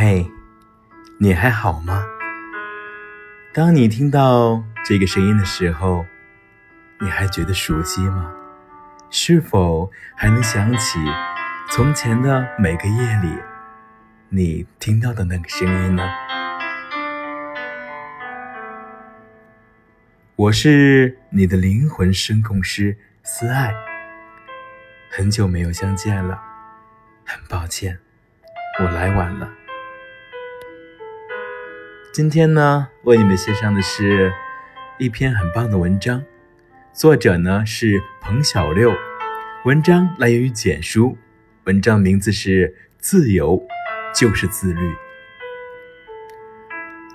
嘿，你还好吗？当你听到这个声音的时候，你还觉得熟悉吗？是否还能想起从前的每个夜里，你听到的那个声音呢？我是你的灵魂声控师思爱，很久没有相见了，很抱歉，我来晚了。今天呢，为你们献上的是一篇很棒的文章，作者呢是彭小六，文章来源于简书，文章名字是《自由就是自律》。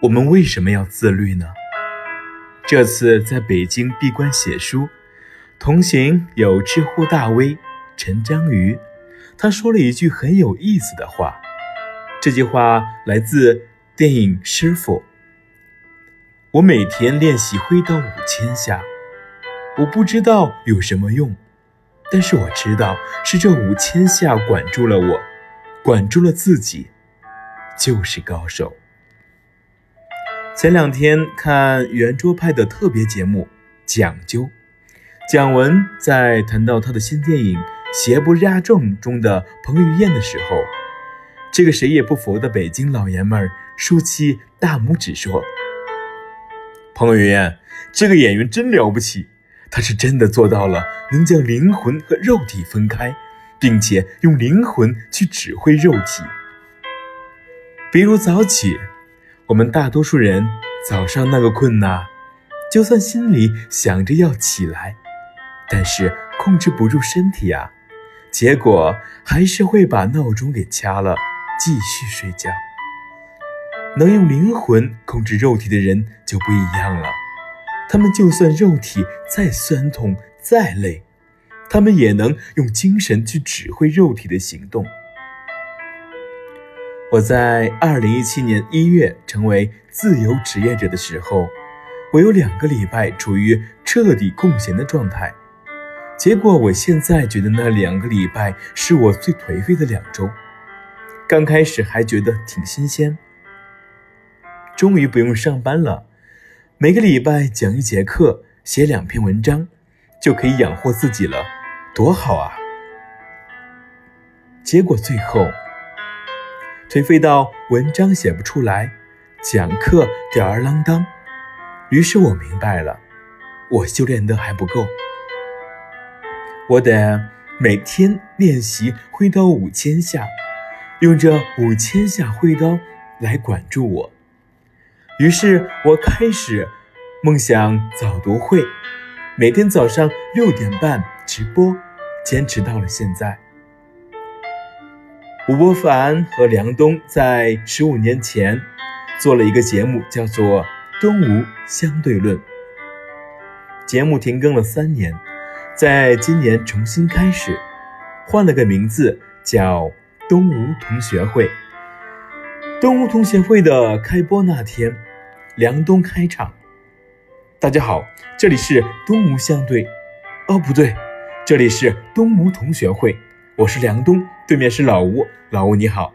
我们为什么要自律呢？这次在北京闭关写书，同行有知乎大 V 陈章鱼，他说了一句很有意思的话，这句话来自。电影师傅，我每天练习挥刀五千下，我不知道有什么用，但是我知道是这五千下管住了我，管住了自己，就是高手。前两天看圆桌派的特别节目《讲究》，蒋文在谈到他的新电影《邪不压正》中的彭于晏的时候，这个谁也不服的北京老爷们儿。竖起大拇指说：“彭于晏这个演员真了不起，他是真的做到了能将灵魂和肉体分开，并且用灵魂去指挥肉体。比如早起，我们大多数人早上那个困呐，就算心里想着要起来，但是控制不住身体啊，结果还是会把闹钟给掐了，继续睡觉。”能用灵魂控制肉体的人就不一样了，他们就算肉体再酸痛再累，他们也能用精神去指挥肉体的行动。我在二零一七年一月成为自由职业者的时候，我有两个礼拜处于彻底空闲的状态，结果我现在觉得那两个礼拜是我最颓废的两周。刚开始还觉得挺新鲜。终于不用上班了，每个礼拜讲一节课，写两篇文章，就可以养活自己了，多好啊！结果最后颓废到文章写不出来，讲课吊儿郎当。于是我明白了，我修炼的还不够，我得每天练习挥刀五千下，用这五千下挥刀来管住我。于是我开始梦想早读会，每天早上六点半直播，坚持到了现在。吴伯凡和梁冬在十五年前做了一个节目，叫做《东吴相对论》。节目停更了三年，在今年重新开始，换了个名字，叫东吴同学会。东吴同学会的开播那天。梁冬开场，大家好，这里是东吴相对，哦不对，这里是东吴同学会，我是梁冬，对面是老吴，老吴你好。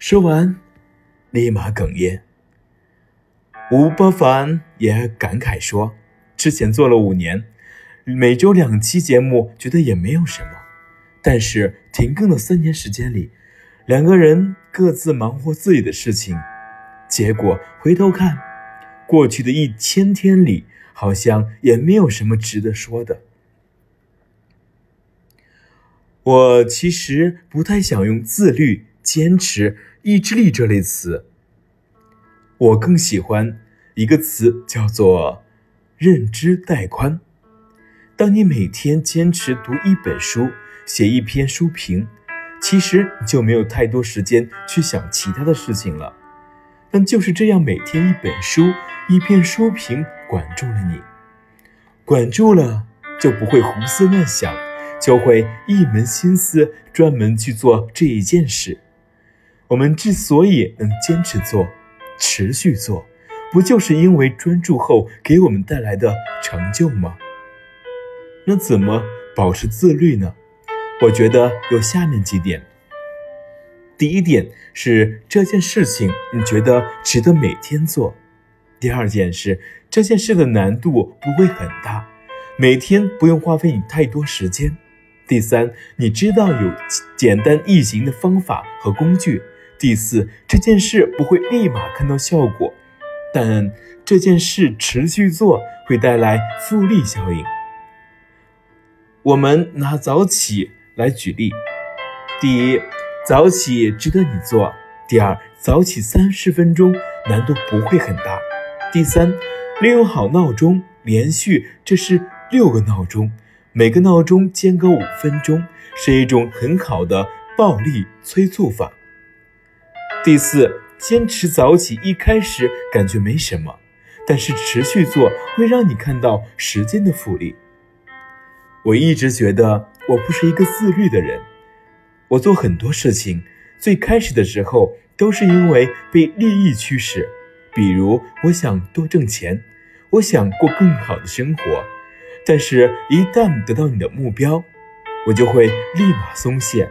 说完，立马哽咽。吴伯凡也感慨说，之前做了五年，每周两期节目，觉得也没有什么，但是停更的三年时间里，两个人各自忙活自己的事情。结果回头看，过去的一千天里，好像也没有什么值得说的。我其实不太想用自律、坚持、意志力这类词，我更喜欢一个词，叫做认知带宽。当你每天坚持读一本书、写一篇书评，其实就没有太多时间去想其他的事情了。但就是这样，每天一本书，一篇书评，管住了你，管住了，就不会胡思乱想，就会一门心思专门去做这一件事。我们之所以能坚持做，持续做，不就是因为专注后给我们带来的成就吗？那怎么保持自律呢？我觉得有下面几点：第一点是这件事情你觉得值得每天做；第二件是这件事的难度不会很大，每天不用花费你太多时间；第三，你知道有简单易行的方法和工具；第四，这件事不会立马看到效果，但这件事持续做会带来复利效应。我们拿早起来举例，第一。早起值得你做。第二，早起三十分钟难度不会很大。第三，利用好闹钟，连续这是六个闹钟，每个闹钟间隔五分钟，是一种很好的暴力催促法。第四，坚持早起一开始感觉没什么，但是持续做会让你看到时间的复利。我一直觉得我不是一个自律的人。我做很多事情，最开始的时候都是因为被利益驱使，比如我想多挣钱，我想过更好的生活。但是，一旦得到你的目标，我就会立马松懈，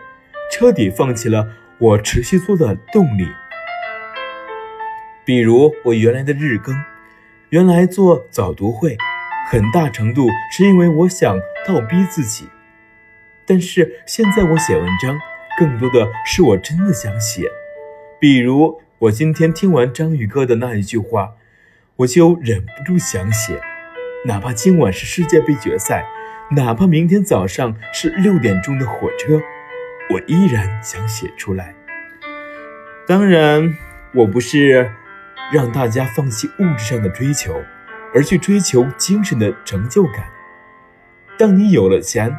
彻底放弃了我持续做的动力。比如我原来的日更，原来做早读会，很大程度是因为我想倒逼自己。但是现在我写文章，更多的是我真的想写。比如我今天听完章鱼哥的那一句话，我就忍不住想写。哪怕今晚是世界杯决赛，哪怕明天早上是六点钟的火车，我依然想写出来。当然，我不是让大家放弃物质上的追求，而去追求精神的成就感。当你有了钱。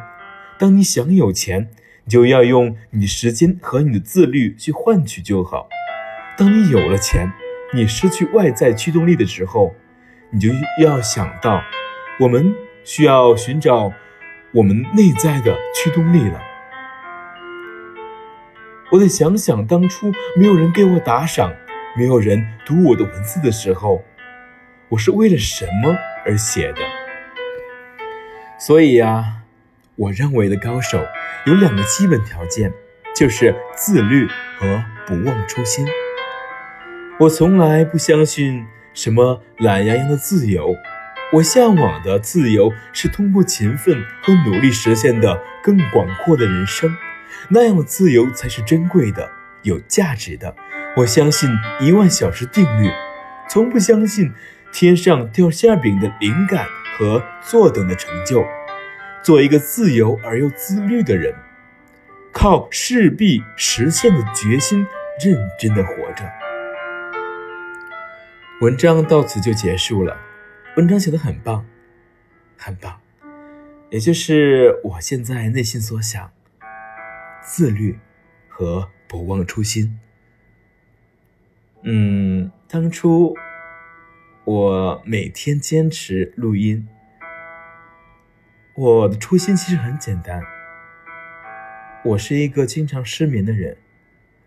当你想有钱，就要用你时间和你的自律去换取就好。当你有了钱，你失去外在驱动力的时候，你就要想到，我们需要寻找我们内在的驱动力了。我得想想当初没有人给我打赏，没有人读我的文字的时候，我是为了什么而写的？所以呀。我认为的高手有两个基本条件，就是自律和不忘初心。我从来不相信什么懒洋洋的自由，我向往的自由是通过勤奋和努力实现的更广阔的人生，那样的自由才是珍贵的、有价值的。我相信一万小时定律，从不相信天上掉馅饼的灵感和坐等的成就。做一个自由而又自律的人，靠势必实现的决心，认真的活着。文章到此就结束了，文章写的很棒，很棒，也就是我现在内心所想：自律和不忘初心。嗯，当初我每天坚持录音。我的初心其实很简单，我是一个经常失眠的人，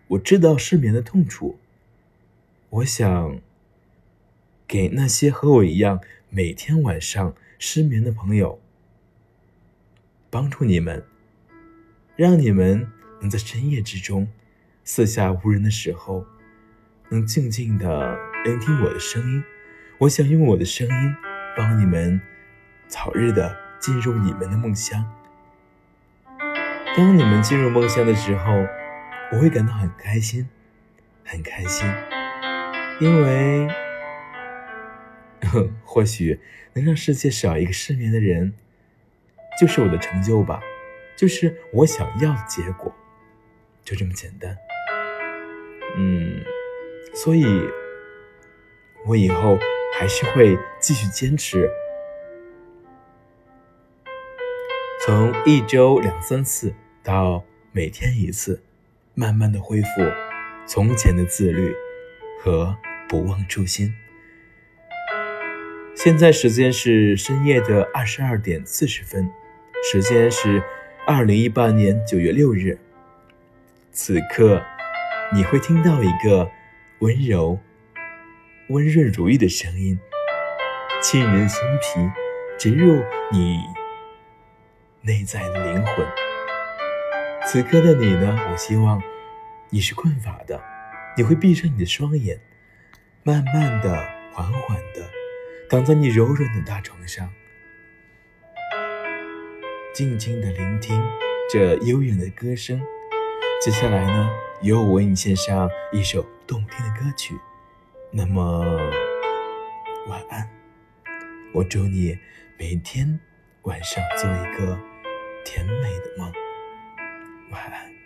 我知道失眠的痛楚，我想给那些和我一样每天晚上失眠的朋友，帮助你们，让你们能在深夜之中，四下无人的时候，能静静的聆听我的声音。我想用我的声音帮你们早日的。进入你们的梦乡。当你们进入梦乡的时候，我会感到很开心，很开心，因为 或许能让世界少一个失眠的人，就是我的成就吧，就是我想要的结果，就这么简单。嗯，所以，我以后还是会继续坚持。从一周两三次到每天一次，慢慢的恢复从前的自律和不忘初心。现在时间是深夜的二十二点四十分，时间是二零一八年九月六日。此刻，你会听到一个温柔、温润如玉的声音，沁人心脾，植入你。内在的灵魂，此刻的你呢？我希望你是困乏的，你会闭上你的双眼，慢慢的、缓缓的躺在你柔软的大床上，静静的聆听这悠远的歌声。接下来呢，由我为你献上一首动听的歌曲。那么，晚安。我祝你每天晚上做一个甜美的梦。晚安。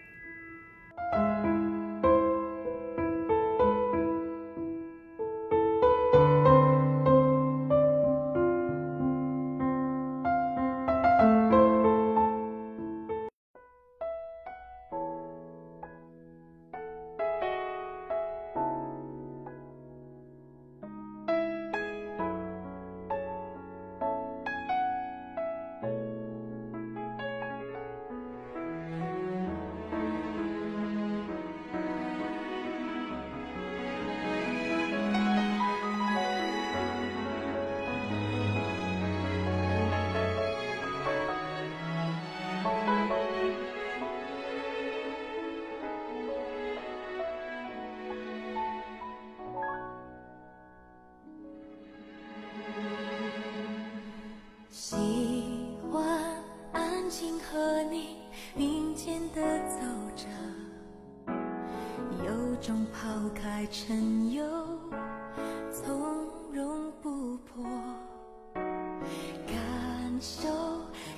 中抛开尘忧，从容不迫，感受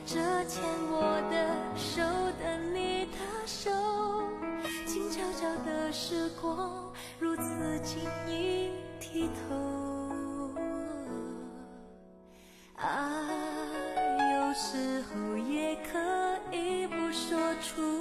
这牵我的手的你的手，静悄悄的时光如此轻易剔透，爱有时候也可以不说出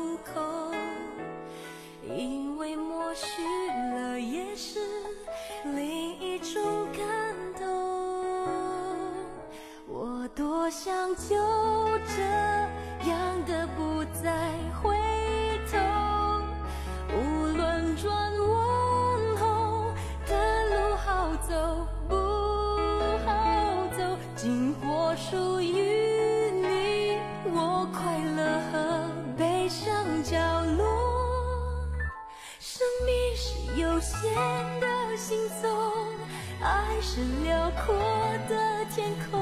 快乐和悲伤角落。生命是有限的行踪，爱是辽阔的天空。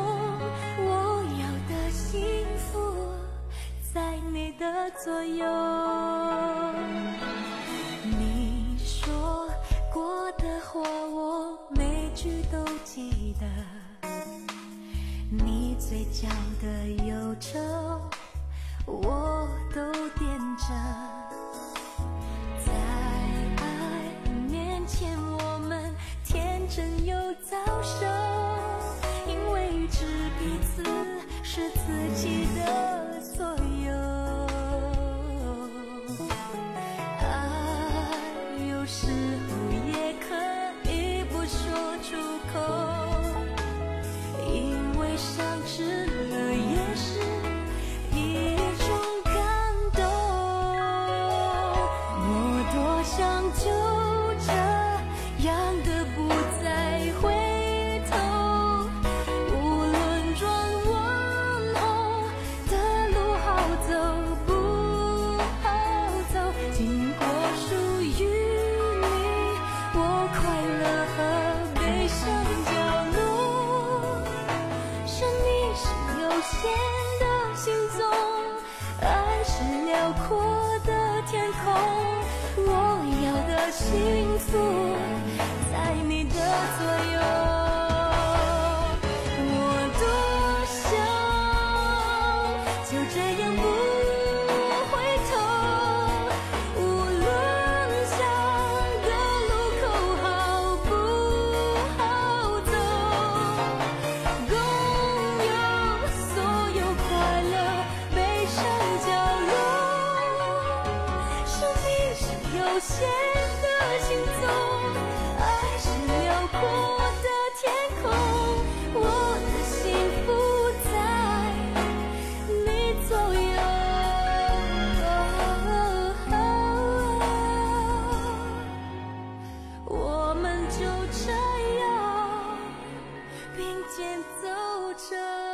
我要的幸福，在你的左右。你说过的话，我每句都记得。你嘴角的忧愁，天的行踪爱是辽阔的天空我要的幸福在你的左右。间走着。